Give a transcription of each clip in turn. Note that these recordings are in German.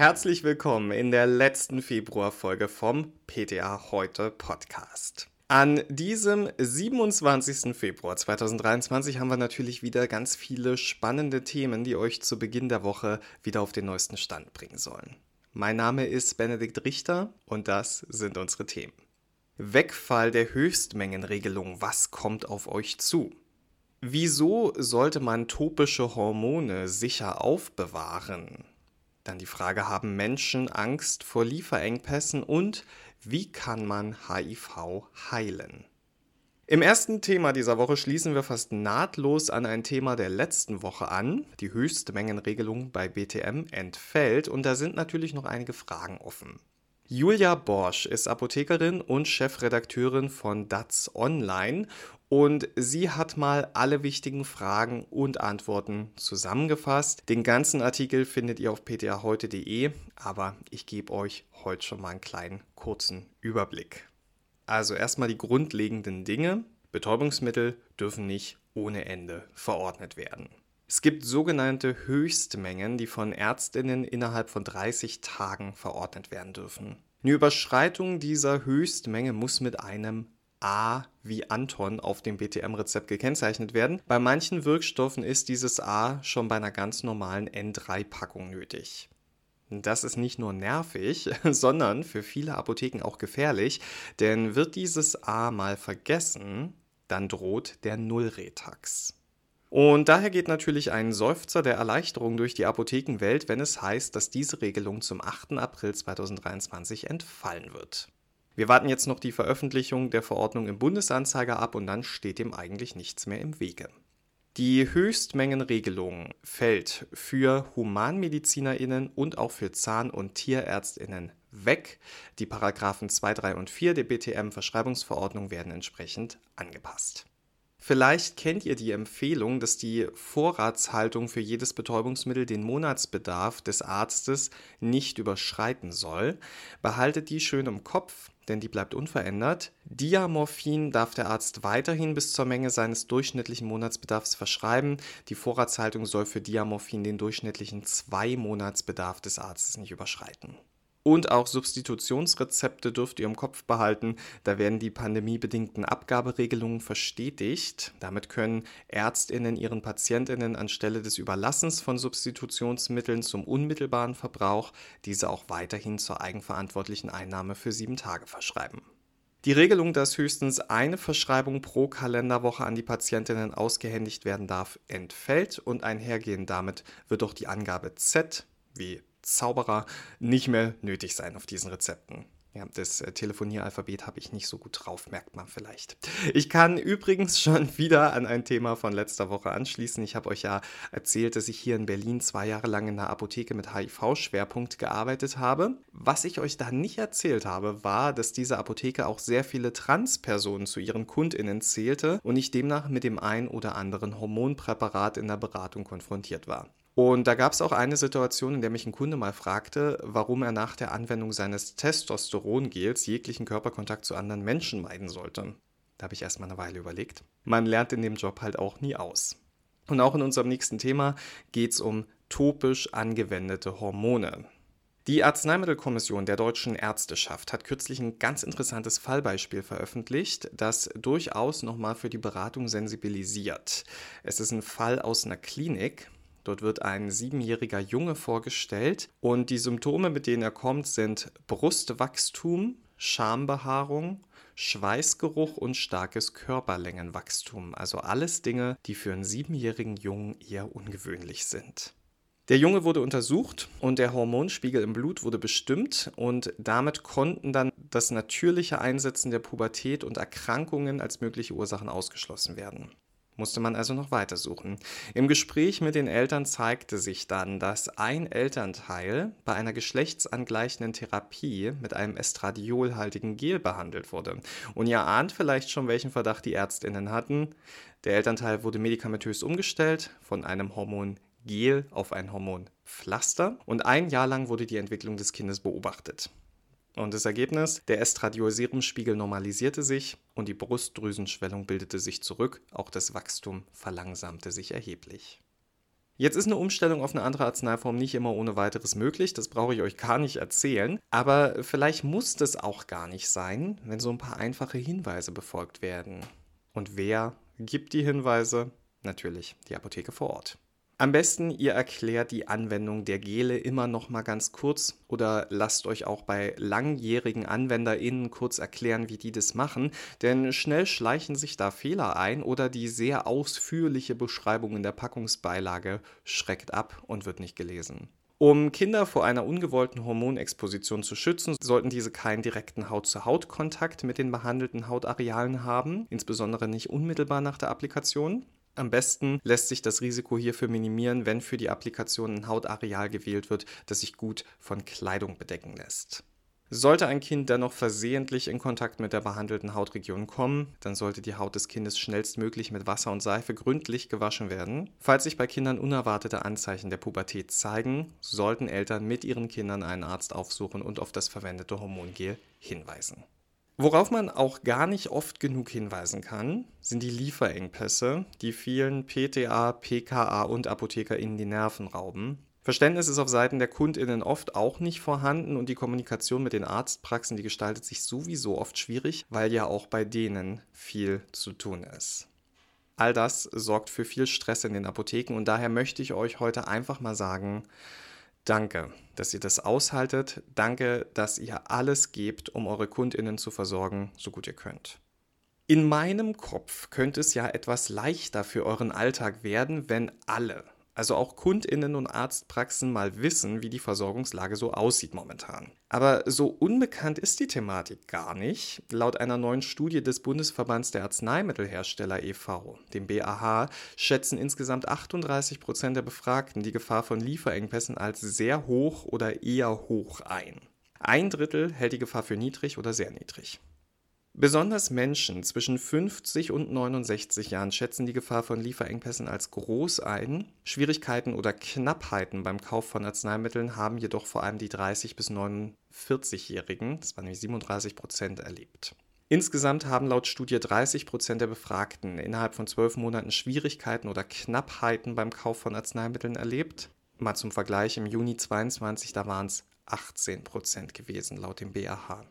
Herzlich willkommen in der letzten Februarfolge vom PTA Heute Podcast. An diesem 27. Februar 2023 haben wir natürlich wieder ganz viele spannende Themen, die euch zu Beginn der Woche wieder auf den neuesten Stand bringen sollen. Mein Name ist Benedikt Richter und das sind unsere Themen. Wegfall der Höchstmengenregelung. Was kommt auf euch zu? Wieso sollte man topische Hormone sicher aufbewahren? Dann die Frage, haben Menschen Angst vor Lieferengpässen und wie kann man HIV heilen? Im ersten Thema dieser Woche schließen wir fast nahtlos an ein Thema der letzten Woche an. Die Höchstmengenregelung bei BTM entfällt und da sind natürlich noch einige Fragen offen. Julia Borsch ist Apothekerin und Chefredakteurin von DATS Online und sie hat mal alle wichtigen Fragen und Antworten zusammengefasst. Den ganzen Artikel findet ihr auf ptaheute.de, aber ich gebe euch heute schon mal einen kleinen kurzen Überblick. Also erstmal die grundlegenden Dinge. Betäubungsmittel dürfen nicht ohne Ende verordnet werden. Es gibt sogenannte Höchstmengen, die von Ärztinnen innerhalb von 30 Tagen verordnet werden dürfen. Eine Überschreitung dieser Höchstmenge muss mit einem A wie Anton auf dem BTM-Rezept gekennzeichnet werden. Bei manchen Wirkstoffen ist dieses A schon bei einer ganz normalen N3-Packung nötig. Das ist nicht nur nervig, sondern für viele Apotheken auch gefährlich, denn wird dieses A mal vergessen, dann droht der Nullretax. Und daher geht natürlich ein Seufzer der Erleichterung durch die Apothekenwelt, wenn es heißt, dass diese Regelung zum 8. April 2023 entfallen wird. Wir warten jetzt noch die Veröffentlichung der Verordnung im Bundesanzeiger ab und dann steht dem eigentlich nichts mehr im Wege. Die Höchstmengenregelung fällt für HumanmedizinerInnen und auch für Zahn- und TierärztInnen weg. Die Paragraphen 2, 3 und 4 der BTM-Verschreibungsverordnung werden entsprechend angepasst. Vielleicht kennt ihr die Empfehlung, dass die Vorratshaltung für jedes Betäubungsmittel den Monatsbedarf des Arztes nicht überschreiten soll. Behaltet die schön im Kopf, denn die bleibt unverändert. Diamorphin darf der Arzt weiterhin bis zur Menge seines durchschnittlichen Monatsbedarfs verschreiben. Die Vorratshaltung soll für Diamorphin den durchschnittlichen zwei Monatsbedarf des Arztes nicht überschreiten. Und auch Substitutionsrezepte dürft ihr im Kopf behalten. Da werden die pandemiebedingten Abgaberegelungen verstetigt. Damit können Ärztinnen ihren Patientinnen anstelle des Überlassens von Substitutionsmitteln zum unmittelbaren Verbrauch diese auch weiterhin zur eigenverantwortlichen Einnahme für sieben Tage verschreiben. Die Regelung, dass höchstens eine Verschreibung pro Kalenderwoche an die Patientinnen ausgehändigt werden darf, entfällt und einhergehend damit wird auch die Angabe Z wie Zauberer nicht mehr nötig sein auf diesen Rezepten. Ja, das äh, Telefonieralphabet habe ich nicht so gut drauf, merkt man vielleicht. Ich kann übrigens schon wieder an ein Thema von letzter Woche anschließen. Ich habe euch ja erzählt, dass ich hier in Berlin zwei Jahre lang in einer Apotheke mit HIV-Schwerpunkt gearbeitet habe. Was ich euch da nicht erzählt habe, war, dass diese Apotheke auch sehr viele Transpersonen zu ihren KundInnen zählte und ich demnach mit dem ein oder anderen Hormonpräparat in der Beratung konfrontiert war. Und da gab es auch eine Situation, in der mich ein Kunde mal fragte, warum er nach der Anwendung seines Testosterongels jeglichen Körperkontakt zu anderen Menschen meiden sollte. Da habe ich erstmal eine Weile überlegt. Man lernt in dem Job halt auch nie aus. Und auch in unserem nächsten Thema geht es um topisch angewendete Hormone. Die Arzneimittelkommission der deutschen Ärzteschaft hat kürzlich ein ganz interessantes Fallbeispiel veröffentlicht, das durchaus nochmal für die Beratung sensibilisiert. Es ist ein Fall aus einer Klinik, Dort wird ein siebenjähriger Junge vorgestellt und die Symptome, mit denen er kommt, sind Brustwachstum, Schambehaarung, Schweißgeruch und starkes Körperlängenwachstum. Also alles Dinge, die für einen siebenjährigen Jungen eher ungewöhnlich sind. Der Junge wurde untersucht und der Hormonspiegel im Blut wurde bestimmt und damit konnten dann das natürliche Einsetzen der Pubertät und Erkrankungen als mögliche Ursachen ausgeschlossen werden musste man also noch weitersuchen. Im Gespräch mit den Eltern zeigte sich dann, dass ein Elternteil bei einer geschlechtsangleichenden Therapie mit einem estradiolhaltigen Gel behandelt wurde. Und ihr ahnt vielleicht schon, welchen Verdacht die Ärztinnen hatten. Der Elternteil wurde medikamentös umgestellt von einem Hormongel auf ein Hormonpflaster und ein Jahr lang wurde die Entwicklung des Kindes beobachtet. Und das Ergebnis, der Estradiolserumspiegel normalisierte sich und die Brustdrüsenschwellung bildete sich zurück, auch das Wachstum verlangsamte sich erheblich. Jetzt ist eine Umstellung auf eine andere Arzneiform nicht immer ohne weiteres möglich, das brauche ich euch gar nicht erzählen, aber vielleicht muss das auch gar nicht sein, wenn so ein paar einfache Hinweise befolgt werden. Und wer gibt die Hinweise? Natürlich die Apotheke vor Ort. Am besten, ihr erklärt die Anwendung der Gele immer noch mal ganz kurz oder lasst euch auch bei langjährigen AnwenderInnen kurz erklären, wie die das machen, denn schnell schleichen sich da Fehler ein oder die sehr ausführliche Beschreibung in der Packungsbeilage schreckt ab und wird nicht gelesen. Um Kinder vor einer ungewollten Hormonexposition zu schützen, sollten diese keinen direkten Haut-zu-Haut-Kontakt mit den behandelten Hautarealen haben, insbesondere nicht unmittelbar nach der Applikation. Am besten lässt sich das Risiko hierfür minimieren, wenn für die Applikation ein Hautareal gewählt wird, das sich gut von Kleidung bedecken lässt. Sollte ein Kind dennoch versehentlich in Kontakt mit der behandelten Hautregion kommen, dann sollte die Haut des Kindes schnellstmöglich mit Wasser und Seife gründlich gewaschen werden. Falls sich bei Kindern unerwartete Anzeichen der Pubertät zeigen, sollten Eltern mit ihren Kindern einen Arzt aufsuchen und auf das verwendete Hormongel hinweisen. Worauf man auch gar nicht oft genug hinweisen kann, sind die Lieferengpässe, die vielen PTA, PKA und ApothekerInnen die Nerven rauben. Verständnis ist auf Seiten der KundInnen oft auch nicht vorhanden und die Kommunikation mit den Arztpraxen, die gestaltet sich sowieso oft schwierig, weil ja auch bei denen viel zu tun ist. All das sorgt für viel Stress in den Apotheken und daher möchte ich euch heute einfach mal sagen, Danke, dass ihr das aushaltet. Danke, dass ihr alles gebt, um eure Kundinnen zu versorgen, so gut ihr könnt. In meinem Kopf könnte es ja etwas leichter für euren Alltag werden, wenn alle, also auch Kundinnen und Arztpraxen mal wissen, wie die Versorgungslage so aussieht momentan. Aber so unbekannt ist die Thematik gar nicht. Laut einer neuen Studie des Bundesverbands der Arzneimittelhersteller e.V., dem BAH, schätzen insgesamt 38 Prozent der Befragten die Gefahr von Lieferengpässen als sehr hoch oder eher hoch ein. Ein Drittel hält die Gefahr für niedrig oder sehr niedrig. Besonders Menschen zwischen 50 und 69 Jahren schätzen die Gefahr von Lieferengpässen als groß ein. Schwierigkeiten oder Knappheiten beim Kauf von Arzneimitteln haben jedoch vor allem die 30 bis 49-Jährigen, das waren nämlich 37 Prozent, erlebt. Insgesamt haben laut Studie 30 Prozent der Befragten innerhalb von zwölf Monaten Schwierigkeiten oder Knappheiten beim Kauf von Arzneimitteln erlebt. Mal zum Vergleich, im Juni 22, da waren es 18 Prozent gewesen, laut dem BAH.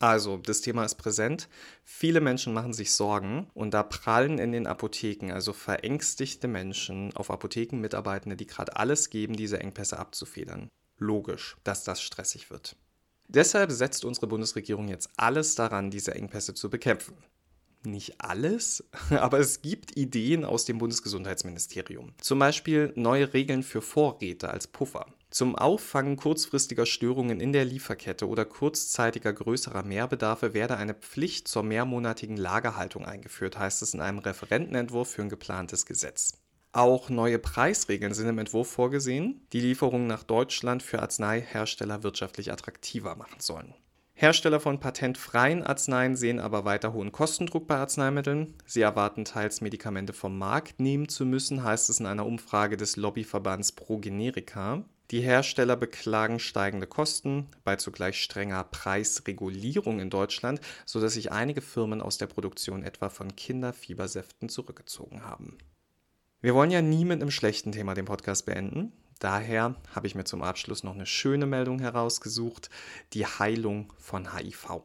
Also, das Thema ist präsent. Viele Menschen machen sich Sorgen und da prallen in den Apotheken, also verängstigte Menschen, auf Apothekenmitarbeitende, die gerade alles geben, diese Engpässe abzufedern. Logisch, dass das stressig wird. Deshalb setzt unsere Bundesregierung jetzt alles daran, diese Engpässe zu bekämpfen nicht alles, aber es gibt Ideen aus dem Bundesgesundheitsministerium. Zum Beispiel neue Regeln für Vorräte als Puffer. Zum Auffangen kurzfristiger Störungen in der Lieferkette oder kurzzeitiger größerer Mehrbedarfe werde eine Pflicht zur mehrmonatigen Lagerhaltung eingeführt, heißt es in einem Referentenentwurf für ein geplantes Gesetz. Auch neue Preisregeln sind im Entwurf vorgesehen, die Lieferungen nach Deutschland für Arzneihersteller wirtschaftlich attraktiver machen sollen. Hersteller von patentfreien Arzneien sehen aber weiter hohen Kostendruck bei Arzneimitteln. Sie erwarten teils Medikamente vom Markt nehmen zu müssen, heißt es in einer Umfrage des Lobbyverbands Pro Generica. Die Hersteller beklagen steigende Kosten bei zugleich strenger Preisregulierung in Deutschland, sodass sich einige Firmen aus der Produktion etwa von Kinderfiebersäften zurückgezogen haben. Wir wollen ja nie mit einem schlechten Thema den Podcast beenden. Daher habe ich mir zum Abschluss noch eine schöne Meldung herausgesucht, die Heilung von HIV.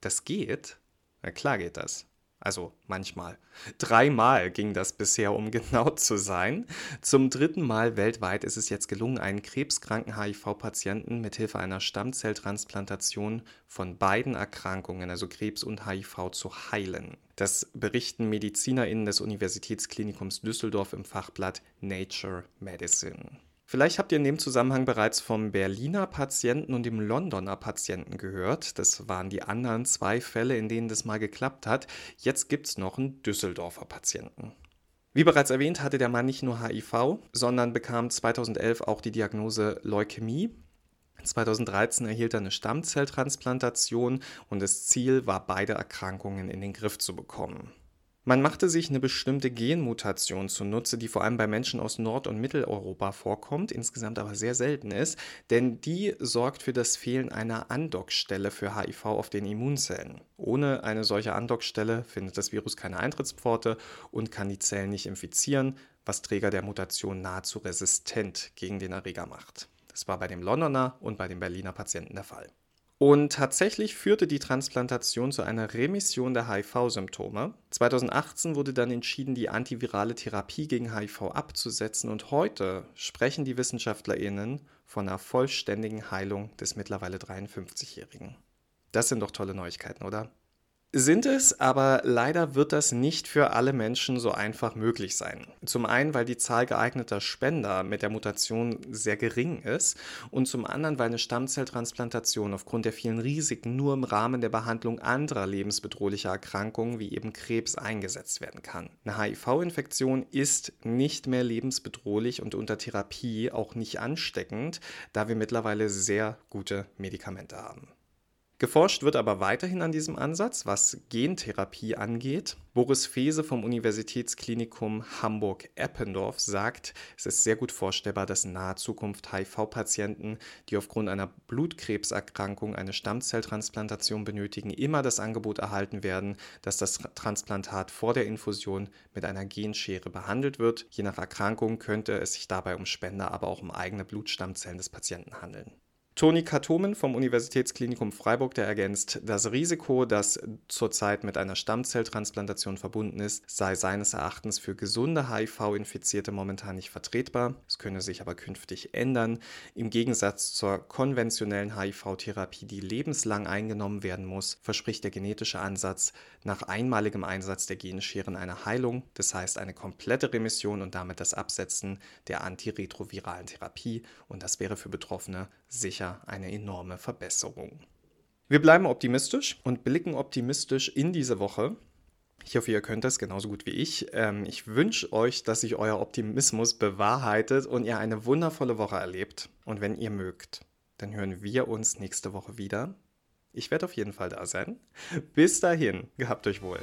Das geht? Na klar geht das. Also manchmal. Dreimal ging das bisher, um genau zu sein. Zum dritten Mal weltweit ist es jetzt gelungen, einen krebskranken HIV-Patienten mithilfe einer Stammzelltransplantation von beiden Erkrankungen, also Krebs und HIV, zu heilen. Das berichten MedizinerInnen des Universitätsklinikums Düsseldorf im Fachblatt Nature Medicine. Vielleicht habt ihr in dem Zusammenhang bereits vom Berliner Patienten und dem Londoner Patienten gehört. Das waren die anderen zwei Fälle, in denen das mal geklappt hat. Jetzt gibt es noch einen Düsseldorfer Patienten. Wie bereits erwähnt, hatte der Mann nicht nur HIV, sondern bekam 2011 auch die Diagnose Leukämie. 2013 erhielt er eine Stammzelltransplantation und das Ziel war, beide Erkrankungen in den Griff zu bekommen. Man machte sich eine bestimmte Genmutation zunutze, die vor allem bei Menschen aus Nord- und Mitteleuropa vorkommt, insgesamt aber sehr selten ist, denn die sorgt für das Fehlen einer Andockstelle für HIV auf den Immunzellen. Ohne eine solche Andockstelle findet das Virus keine Eintrittspforte und kann die Zellen nicht infizieren, was Träger der Mutation nahezu resistent gegen den Erreger macht. Das war bei dem Londoner und bei dem Berliner Patienten der Fall. Und tatsächlich führte die Transplantation zu einer Remission der HIV-Symptome. 2018 wurde dann entschieden, die antivirale Therapie gegen HIV abzusetzen und heute sprechen die WissenschaftlerInnen von einer vollständigen Heilung des mittlerweile 53-Jährigen. Das sind doch tolle Neuigkeiten, oder? Sind es, aber leider wird das nicht für alle Menschen so einfach möglich sein. Zum einen, weil die Zahl geeigneter Spender mit der Mutation sehr gering ist und zum anderen, weil eine Stammzelltransplantation aufgrund der vielen Risiken nur im Rahmen der Behandlung anderer lebensbedrohlicher Erkrankungen wie eben Krebs eingesetzt werden kann. Eine HIV-Infektion ist nicht mehr lebensbedrohlich und unter Therapie auch nicht ansteckend, da wir mittlerweile sehr gute Medikamente haben. Geforscht wird aber weiterhin an diesem Ansatz, was Gentherapie angeht. Boris Fese vom Universitätsklinikum Hamburg-Eppendorf sagt, es ist sehr gut vorstellbar, dass in naher Zukunft HIV-Patienten, die aufgrund einer Blutkrebserkrankung eine Stammzelltransplantation benötigen, immer das Angebot erhalten werden, dass das Transplantat vor der Infusion mit einer Genschere behandelt wird. Je nach Erkrankung könnte es sich dabei um Spender, aber auch um eigene Blutstammzellen des Patienten handeln. Toni Katomen vom Universitätsklinikum Freiburg, der ergänzt, das Risiko, das zurzeit mit einer Stammzelltransplantation verbunden ist, sei seines Erachtens für gesunde HIV-Infizierte momentan nicht vertretbar. Es könne sich aber künftig ändern. Im Gegensatz zur konventionellen HIV-Therapie, die lebenslang eingenommen werden muss, verspricht der genetische Ansatz nach einmaligem Einsatz der Genscheren eine Heilung, das heißt eine komplette Remission und damit das Absetzen der antiretroviralen Therapie. Und das wäre für Betroffene sicher eine enorme Verbesserung. Wir bleiben optimistisch und blicken optimistisch in diese Woche. Ich hoffe, ihr könnt das genauso gut wie ich. Ähm, ich wünsche euch, dass sich euer Optimismus bewahrheitet und ihr eine wundervolle Woche erlebt. Und wenn ihr mögt, dann hören wir uns nächste Woche wieder. Ich werde auf jeden Fall da sein. Bis dahin, gehabt euch wohl.